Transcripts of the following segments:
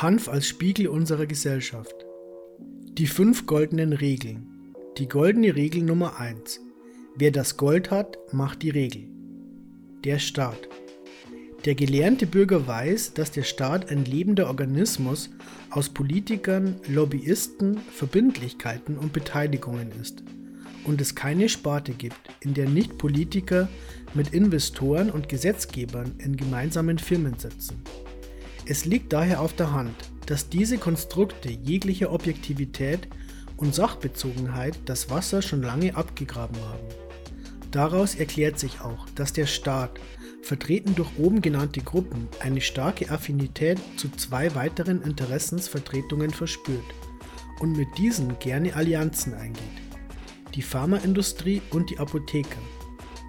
Hanf als Spiegel unserer Gesellschaft. Die fünf goldenen Regeln. Die goldene Regel Nummer 1. Wer das Gold hat, macht die Regel. Der Staat. Der gelernte Bürger weiß, dass der Staat ein lebender Organismus aus Politikern, Lobbyisten, Verbindlichkeiten und Beteiligungen ist und es keine Sparte gibt, in der nicht Politiker mit Investoren und Gesetzgebern in gemeinsamen Firmen sitzen. Es liegt daher auf der Hand, dass diese Konstrukte jeglicher Objektivität und Sachbezogenheit das Wasser schon lange abgegraben haben. Daraus erklärt sich auch, dass der Staat, vertreten durch oben genannte Gruppen, eine starke Affinität zu zwei weiteren Interessensvertretungen verspürt und mit diesen gerne Allianzen eingeht. Die Pharmaindustrie und die Apotheker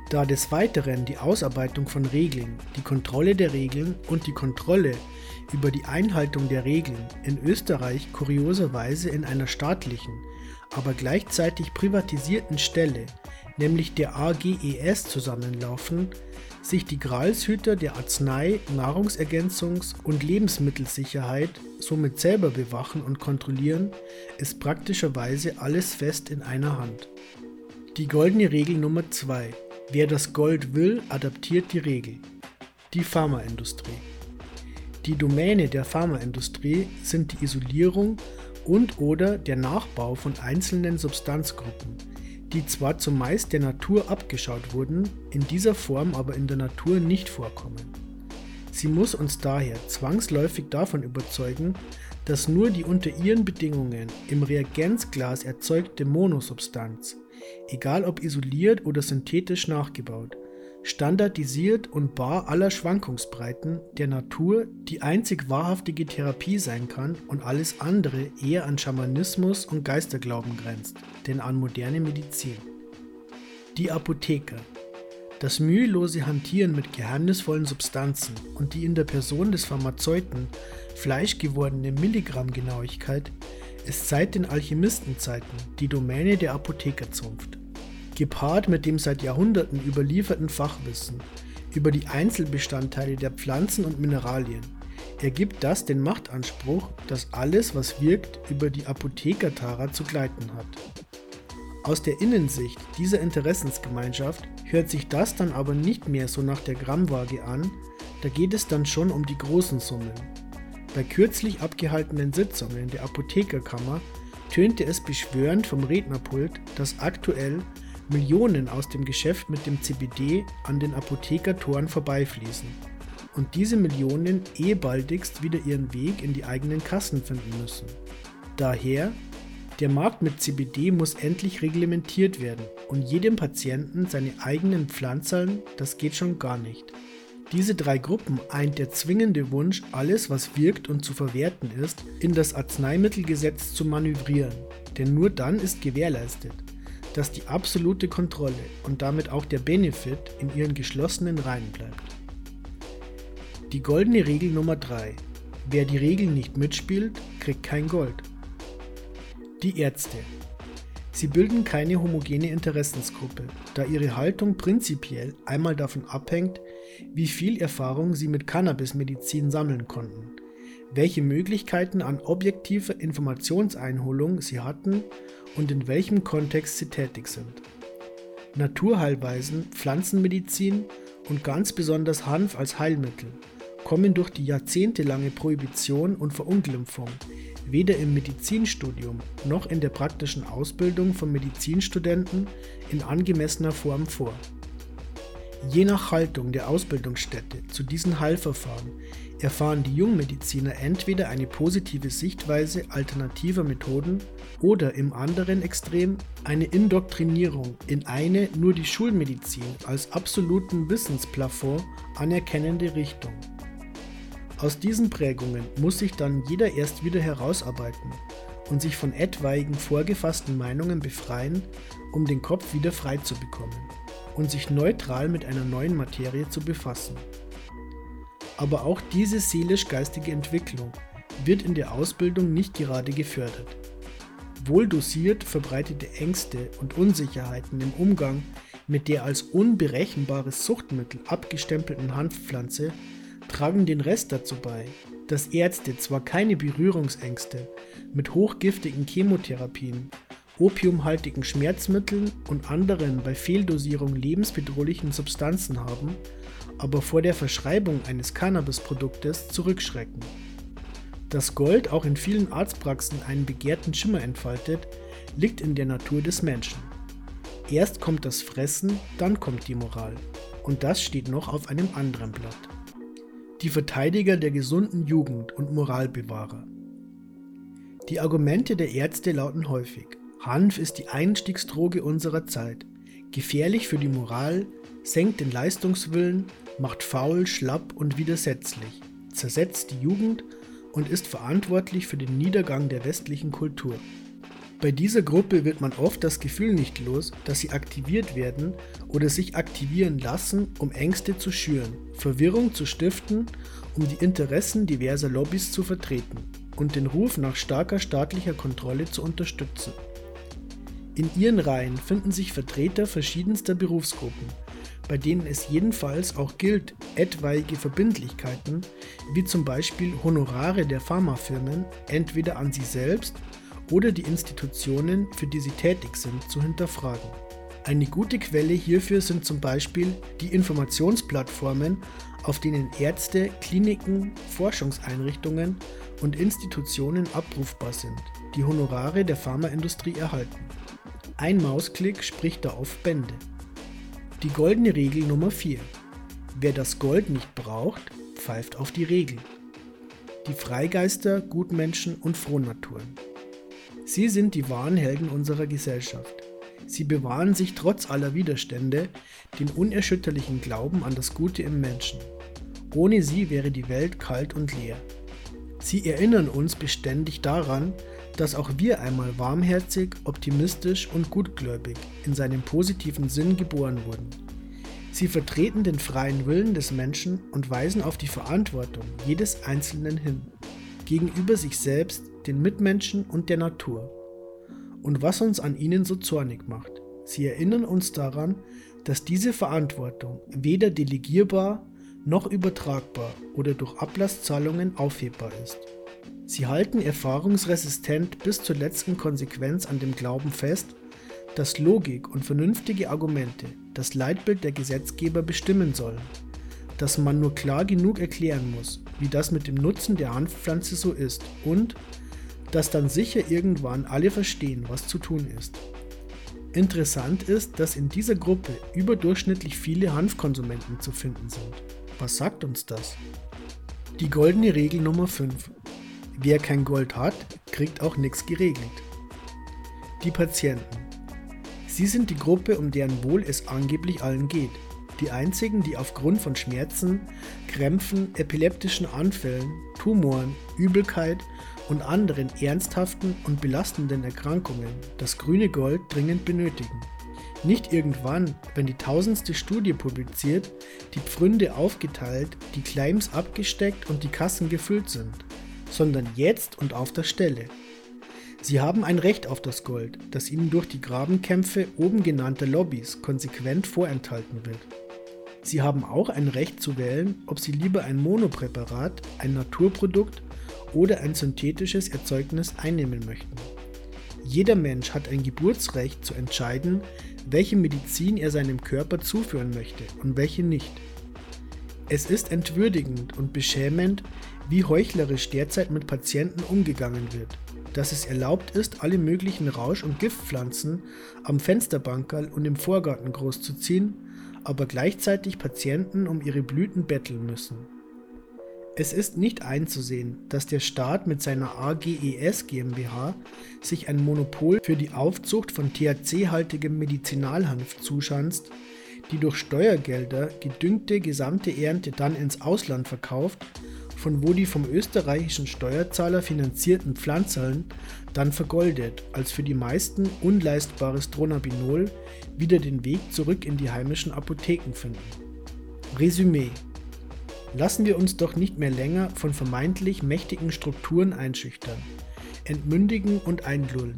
da des Weiteren die Ausarbeitung von Regeln, die Kontrolle der Regeln und die Kontrolle über die Einhaltung der Regeln in Österreich kurioserweise in einer staatlichen, aber gleichzeitig privatisierten Stelle, nämlich der AGES, zusammenlaufen, sich die Gralshüter der Arznei-, Nahrungsergänzungs- und Lebensmittelsicherheit somit selber bewachen und kontrollieren, ist praktischerweise alles fest in einer Hand. Die goldene Regel Nummer 2 Wer das Gold will, adaptiert die Regel. Die Pharmaindustrie. Die Domäne der Pharmaindustrie sind die Isolierung und/oder der Nachbau von einzelnen Substanzgruppen, die zwar zumeist der Natur abgeschaut wurden, in dieser Form aber in der Natur nicht vorkommen. Sie muss uns daher zwangsläufig davon überzeugen, dass nur die unter ihren Bedingungen im Reagenzglas erzeugte Monosubstanz egal ob isoliert oder synthetisch nachgebaut, standardisiert und bar aller Schwankungsbreiten der Natur die einzig wahrhaftige Therapie sein kann und alles andere eher an Schamanismus und Geisterglauben grenzt, denn an moderne Medizin. Die Apotheker. Das mühelose Hantieren mit geheimnisvollen Substanzen und die in der Person des Pharmazeuten fleischgewordene Milligrammgenauigkeit ist seit den Alchemistenzeiten die Domäne der Apothekerzunft gepaart mit dem seit Jahrhunderten überlieferten Fachwissen über die Einzelbestandteile der Pflanzen und Mineralien, ergibt das den Machtanspruch, dass alles, was wirkt, über die Apothekertara zu gleiten hat. Aus der Innensicht dieser Interessensgemeinschaft hört sich das dann aber nicht mehr so nach der Grammwaage an, da geht es dann schon um die großen Summen. Bei kürzlich abgehaltenen Sitzungen der Apothekerkammer tönte es beschwörend vom Rednerpult, dass aktuell Millionen aus dem Geschäft mit dem CBD an den Apothekertoren vorbeifließen und diese Millionen ehebaldigst wieder ihren Weg in die eigenen Kassen finden müssen. Daher, der Markt mit CBD muss endlich reglementiert werden und jedem Patienten seine eigenen Pflanzerln, das geht schon gar nicht. Diese drei Gruppen eint der zwingende Wunsch, alles, was wirkt und zu verwerten ist, in das Arzneimittelgesetz zu manövrieren, denn nur dann ist gewährleistet, dass die absolute Kontrolle und damit auch der Benefit in ihren geschlossenen Reihen bleibt. Die goldene Regel Nummer 3. Wer die Regeln nicht mitspielt, kriegt kein Gold. Die Ärzte. Sie bilden keine homogene Interessensgruppe, da ihre Haltung prinzipiell einmal davon abhängt, wie viel Erfahrung sie mit Cannabismedizin sammeln konnten, welche Möglichkeiten an objektiver Informationseinholung sie hatten und in welchem Kontext sie tätig sind. Naturheilweisen, Pflanzenmedizin und ganz besonders Hanf als Heilmittel kommen durch die jahrzehntelange Prohibition und Verunglimpfung weder im Medizinstudium noch in der praktischen Ausbildung von Medizinstudenten in angemessener Form vor. Je nach Haltung der Ausbildungsstätte zu diesen Heilverfahren erfahren die Jungmediziner entweder eine positive Sichtweise alternativer Methoden oder im anderen Extrem eine Indoktrinierung in eine nur die Schulmedizin als absoluten Wissensplafond anerkennende Richtung. Aus diesen Prägungen muss sich dann jeder erst wieder herausarbeiten und sich von etwaigen vorgefassten Meinungen befreien, um den Kopf wieder frei zu bekommen und sich neutral mit einer neuen Materie zu befassen. Aber auch diese seelisch-geistige Entwicklung wird in der Ausbildung nicht gerade gefördert. Wohl dosiert verbreitete Ängste und Unsicherheiten im Umgang mit der als unberechenbares Suchtmittel abgestempelten Hanfpflanze tragen den Rest dazu bei, dass Ärzte zwar keine Berührungsängste mit hochgiftigen Chemotherapien, opiumhaltigen Schmerzmitteln und anderen bei Fehldosierung lebensbedrohlichen Substanzen haben, aber vor der Verschreibung eines Cannabisproduktes zurückschrecken. Dass Gold auch in vielen Arztpraxen einen begehrten Schimmer entfaltet, liegt in der Natur des Menschen. Erst kommt das Fressen, dann kommt die Moral. Und das steht noch auf einem anderen Blatt. Die Verteidiger der gesunden Jugend und Moralbewahrer. Die Argumente der Ärzte lauten häufig, Hanf ist die Einstiegsdroge unserer Zeit, gefährlich für die Moral, senkt den Leistungswillen, macht faul, schlapp und widersetzlich, zersetzt die Jugend und ist verantwortlich für den Niedergang der westlichen Kultur. Bei dieser Gruppe wird man oft das Gefühl nicht los, dass sie aktiviert werden oder sich aktivieren lassen, um Ängste zu schüren, Verwirrung zu stiften, um die Interessen diverser Lobbys zu vertreten und den Ruf nach starker staatlicher Kontrolle zu unterstützen. In ihren Reihen finden sich Vertreter verschiedenster Berufsgruppen, bei denen es jedenfalls auch gilt, etwaige Verbindlichkeiten, wie zum Beispiel Honorare der Pharmafirmen, entweder an sie selbst oder die Institutionen, für die sie tätig sind, zu hinterfragen. Eine gute Quelle hierfür sind zum Beispiel die Informationsplattformen, auf denen Ärzte, Kliniken, Forschungseinrichtungen und Institutionen abrufbar sind, die Honorare der Pharmaindustrie erhalten. Ein Mausklick spricht da auf Bände. Die goldene Regel Nummer 4. Wer das Gold nicht braucht, pfeift auf die Regel. Die Freigeister, Gutmenschen und Frohnaturen. Sie sind die wahren Helden unserer Gesellschaft. Sie bewahren sich trotz aller Widerstände den unerschütterlichen Glauben an das Gute im Menschen. Ohne sie wäre die Welt kalt und leer. Sie erinnern uns beständig daran, dass auch wir einmal warmherzig, optimistisch und gutgläubig in seinem positiven Sinn geboren wurden. Sie vertreten den freien Willen des Menschen und weisen auf die Verantwortung jedes Einzelnen hin, gegenüber sich selbst, den Mitmenschen und der Natur. Und was uns an ihnen so zornig macht, sie erinnern uns daran, dass diese Verantwortung weder delegierbar noch übertragbar oder durch Ablasszahlungen aufhebbar ist. Sie halten erfahrungsresistent bis zur letzten Konsequenz an dem Glauben fest, dass Logik und vernünftige Argumente das Leitbild der Gesetzgeber bestimmen sollen, dass man nur klar genug erklären muss, wie das mit dem Nutzen der Hanfpflanze so ist und dass dann sicher irgendwann alle verstehen, was zu tun ist. Interessant ist, dass in dieser Gruppe überdurchschnittlich viele Hanfkonsumenten zu finden sind. Was sagt uns das? Die goldene Regel Nummer 5. Wer kein Gold hat, kriegt auch nichts geregelt. Die Patienten. Sie sind die Gruppe, um deren Wohl es angeblich allen geht. Die einzigen, die aufgrund von Schmerzen, Krämpfen, epileptischen Anfällen, Tumoren, Übelkeit und anderen ernsthaften und belastenden Erkrankungen das grüne Gold dringend benötigen. Nicht irgendwann, wenn die tausendste Studie publiziert, die Pfründe aufgeteilt, die Claims abgesteckt und die Kassen gefüllt sind, sondern jetzt und auf der Stelle. Sie haben ein Recht auf das Gold, das ihnen durch die Grabenkämpfe oben genannter Lobbys konsequent vorenthalten wird. Sie haben auch ein Recht zu wählen, ob Sie lieber ein Monopräparat, ein Naturprodukt oder ein synthetisches Erzeugnis einnehmen möchten. Jeder Mensch hat ein Geburtsrecht zu entscheiden, welche Medizin er seinem Körper zuführen möchte und welche nicht. Es ist entwürdigend und beschämend, wie heuchlerisch derzeit mit Patienten umgegangen wird, dass es erlaubt ist, alle möglichen Rausch- und Giftpflanzen am Fensterbankerl und im Vorgarten großzuziehen aber gleichzeitig Patienten um ihre Blüten betteln müssen. Es ist nicht einzusehen, dass der Staat mit seiner AGES GmbH sich ein Monopol für die Aufzucht von THC-haltigem Medizinalhanf zuschanzt, die durch Steuergelder gedüngte gesamte Ernte dann ins Ausland verkauft von wo die vom österreichischen Steuerzahler finanzierten Pflanzerln dann vergoldet, als für die meisten unleistbares Dronabinol wieder den Weg zurück in die heimischen Apotheken finden. Resümee Lassen wir uns doch nicht mehr länger von vermeintlich mächtigen Strukturen einschüchtern, entmündigen und einlullen.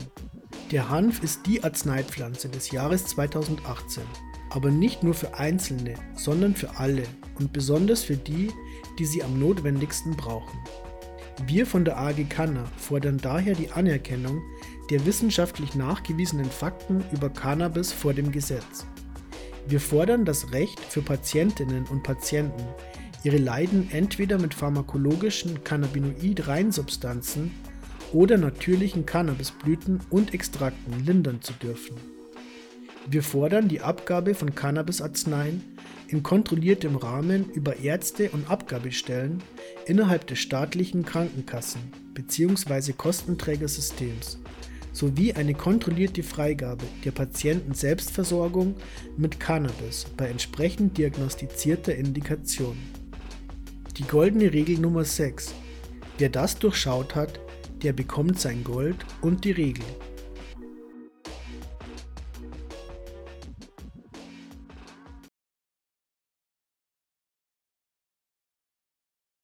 Der Hanf ist die Arzneipflanze des Jahres 2018, aber nicht nur für Einzelne, sondern für alle und besonders für die, die sie am notwendigsten brauchen. Wir von der AG Canna fordern daher die Anerkennung der wissenschaftlich nachgewiesenen Fakten über Cannabis vor dem Gesetz. Wir fordern das Recht für Patientinnen und Patienten, ihre Leiden entweder mit pharmakologischen Cannabinoid-Reinsubstanzen oder natürlichen Cannabisblüten und Extrakten lindern zu dürfen. Wir fordern die Abgabe von Cannabisarzneien in kontrolliertem Rahmen über Ärzte und Abgabestellen innerhalb des staatlichen Krankenkassen bzw. Kostenträgersystems sowie eine kontrollierte Freigabe der Patienten-Selbstversorgung mit Cannabis bei entsprechend diagnostizierter Indikation. Die goldene Regel Nummer 6. Wer das durchschaut hat, der bekommt sein Gold und die Regel.